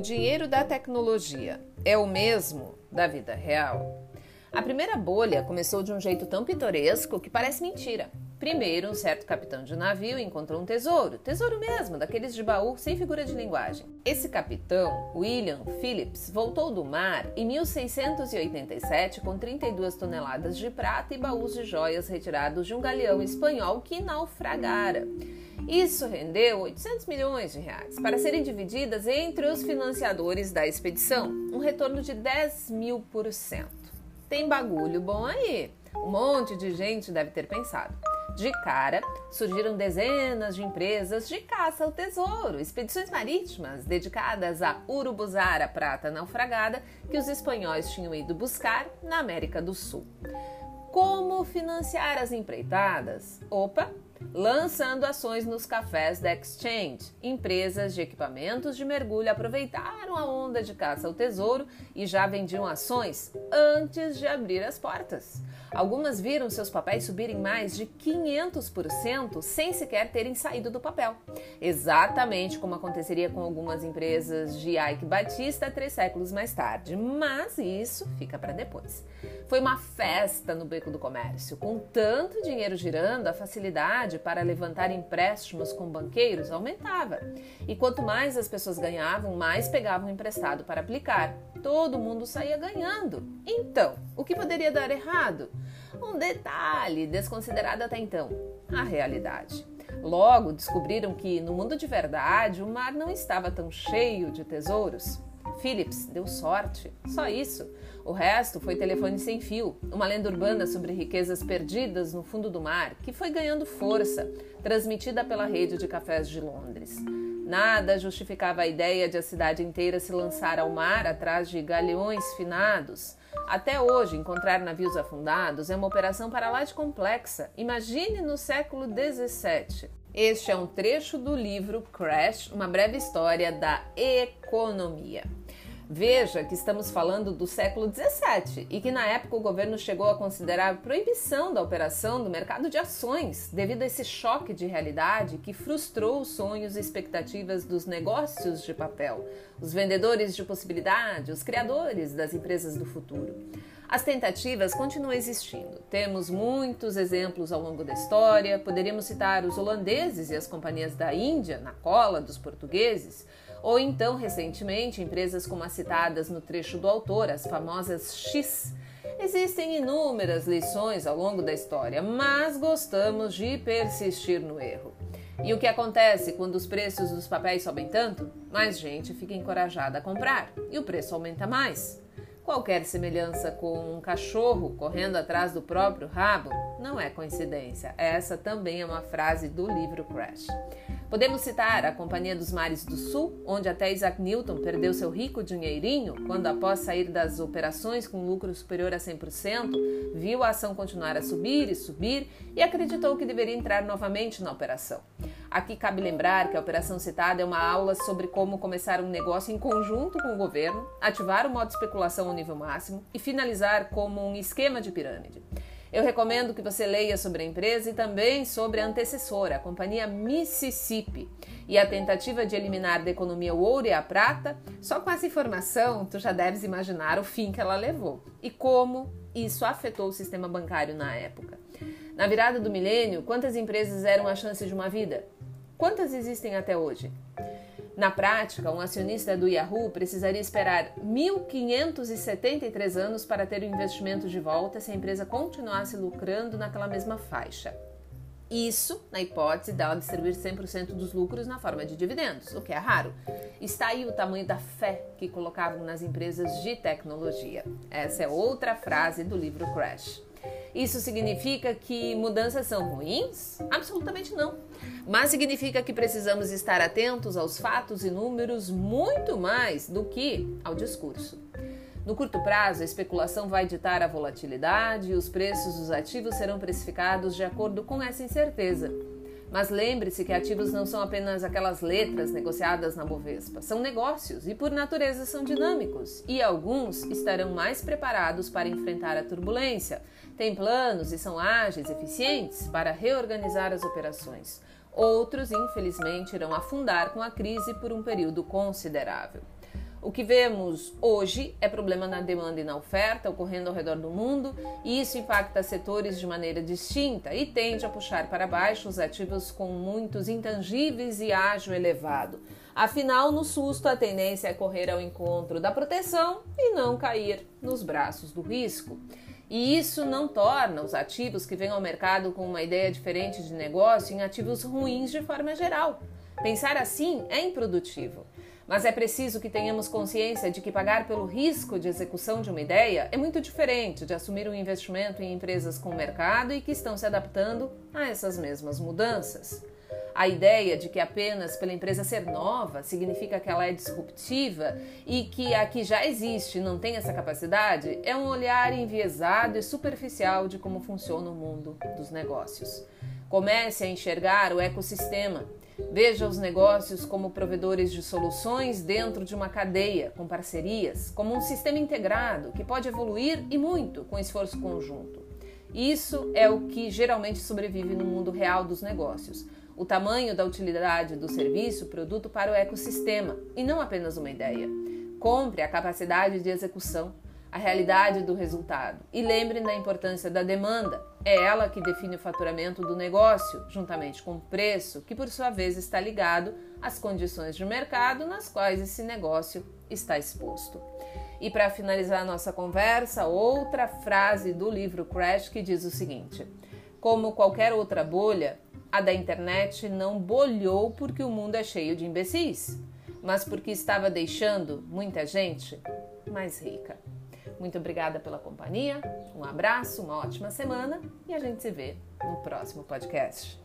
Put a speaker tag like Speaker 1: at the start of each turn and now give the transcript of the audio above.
Speaker 1: O dinheiro da tecnologia é o mesmo da vida real? A primeira bolha começou de um jeito tão pitoresco que parece mentira. Primeiro, um certo capitão de navio encontrou um tesouro, tesouro mesmo, daqueles de baú, sem figura de linguagem. Esse capitão, William Phillips, voltou do mar em 1687 com 32 toneladas de prata e baús de joias retirados de um galeão espanhol que naufragara. Isso rendeu 800 milhões de reais para serem divididas entre os financiadores da expedição, um retorno de 10 mil por cento. Tem bagulho bom aí. Um monte de gente deve ter pensado. De cara, surgiram dezenas de empresas de caça ao tesouro, expedições marítimas dedicadas a urubuzar a prata naufragada que os espanhóis tinham ido buscar na América do Sul. Como financiar as empreitadas? Opa, lançando ações nos cafés da Exchange. Empresas de equipamentos de mergulho aproveitaram a onda de caça ao tesouro e já vendiam ações antes de abrir as portas. Algumas viram seus papéis subirem mais de 500% sem sequer terem saído do papel. Exatamente como aconteceria com algumas empresas de Ike Batista três séculos mais tarde. Mas isso fica para depois. Foi uma festa no beco do comércio. Com tanto dinheiro girando, a facilidade para levantar empréstimos com banqueiros aumentava. E quanto mais as pessoas ganhavam, mais pegavam emprestado para aplicar. Todo mundo saía ganhando. Então, o que poderia dar errado? Um detalhe desconsiderado até então: a realidade. Logo descobriram que no mundo de verdade o mar não estava tão cheio de tesouros. Phillips deu sorte, só isso. O resto foi telefone sem fio, uma lenda urbana sobre riquezas perdidas no fundo do mar, que foi ganhando força, transmitida pela rede de cafés de Londres. Nada justificava a ideia de a cidade inteira se lançar ao mar atrás de galeões finados. Até hoje, encontrar navios afundados é uma operação para lá de complexa. Imagine no século XVII. Este é um trecho do livro Crash, uma breve história da economia. Veja que estamos falando do século XVII e que na época o governo chegou a considerar proibição da operação do mercado de ações devido a esse choque de realidade que frustrou os sonhos e expectativas dos negócios de papel, os vendedores de possibilidade, os criadores das empresas do futuro. As tentativas continuam existindo. Temos muitos exemplos ao longo da história. Poderíamos citar os holandeses e as companhias da Índia na cola dos portugueses ou então, recentemente, empresas como as citadas no trecho do autor, as famosas X. Existem inúmeras lições ao longo da história, mas gostamos de persistir no erro. E o que acontece quando os preços dos papéis sobem tanto? Mais gente fica encorajada a comprar e o preço aumenta mais. Qualquer semelhança com um cachorro correndo atrás do próprio rabo não é coincidência. Essa também é uma frase do livro Crash. Podemos citar a Companhia dos Mares do Sul, onde até Isaac Newton perdeu seu rico dinheirinho quando, após sair das operações com lucro superior a 100%, viu a ação continuar a subir e subir e acreditou que deveria entrar novamente na operação. Aqui cabe lembrar que a operação citada é uma aula sobre como começar um negócio em conjunto com o governo, ativar o modo especulação ao nível máximo e finalizar como um esquema de pirâmide. Eu recomendo que você leia sobre a empresa e também sobre a antecessora, a companhia Mississippi, e a tentativa de eliminar da economia o ouro e a prata. Só com essa informação, tu já deves imaginar o fim que ela levou e como isso afetou o sistema bancário na época. Na virada do milênio, quantas empresas eram a chance de uma vida? Quantas existem até hoje? Na prática, um acionista do Yahoo precisaria esperar 1.573 anos para ter o investimento de volta se a empresa continuasse lucrando naquela mesma faixa. Isso na hipótese dela distribuir 100% dos lucros na forma de dividendos, o que é raro. Está aí o tamanho da fé que colocavam nas empresas de tecnologia. Essa é outra frase do livro Crash. Isso significa que mudanças são ruins? Absolutamente não. Mas significa que precisamos estar atentos aos fatos e números muito mais do que ao discurso. No curto prazo, a especulação vai ditar a volatilidade e os preços dos ativos serão precificados de acordo com essa incerteza. Mas lembre-se que ativos não são apenas aquelas letras negociadas na Bovespa, são negócios e, por natureza, são dinâmicos, e alguns estarão mais preparados para enfrentar a turbulência, têm planos e são ágeis, eficientes para reorganizar as operações. Outros, infelizmente, irão afundar com a crise por um período considerável. O que vemos hoje é problema na demanda e na oferta ocorrendo ao redor do mundo, e isso impacta setores de maneira distinta e tende a puxar para baixo os ativos com muitos intangíveis e ágio elevado. Afinal, no susto, a tendência é correr ao encontro da proteção e não cair nos braços do risco. E isso não torna os ativos que vêm ao mercado com uma ideia diferente de negócio em ativos ruins de forma geral. Pensar assim é improdutivo. Mas é preciso que tenhamos consciência de que pagar pelo risco de execução de uma ideia é muito diferente de assumir um investimento em empresas com mercado e que estão se adaptando a essas mesmas mudanças. A ideia de que apenas pela empresa ser nova significa que ela é disruptiva e que a que já existe não tem essa capacidade é um olhar enviesado e superficial de como funciona o mundo dos negócios. Comece a enxergar o ecossistema Veja os negócios como provedores de soluções dentro de uma cadeia, com parcerias, como um sistema integrado que pode evoluir e muito com esforço conjunto. Isso é o que geralmente sobrevive no mundo real dos negócios. O tamanho da utilidade do serviço, produto para o ecossistema e não apenas uma ideia. Compre a capacidade de execução a realidade do resultado. E lembrem da importância da demanda. É ela que define o faturamento do negócio, juntamente com o preço, que por sua vez está ligado às condições de mercado nas quais esse negócio está exposto. E para finalizar a nossa conversa, outra frase do livro Crash que diz o seguinte: Como qualquer outra bolha, a da internet não bolhou porque o mundo é cheio de imbecis, mas porque estava deixando muita gente mais rica. Muito obrigada pela companhia, um abraço, uma ótima semana e a gente se vê no próximo podcast.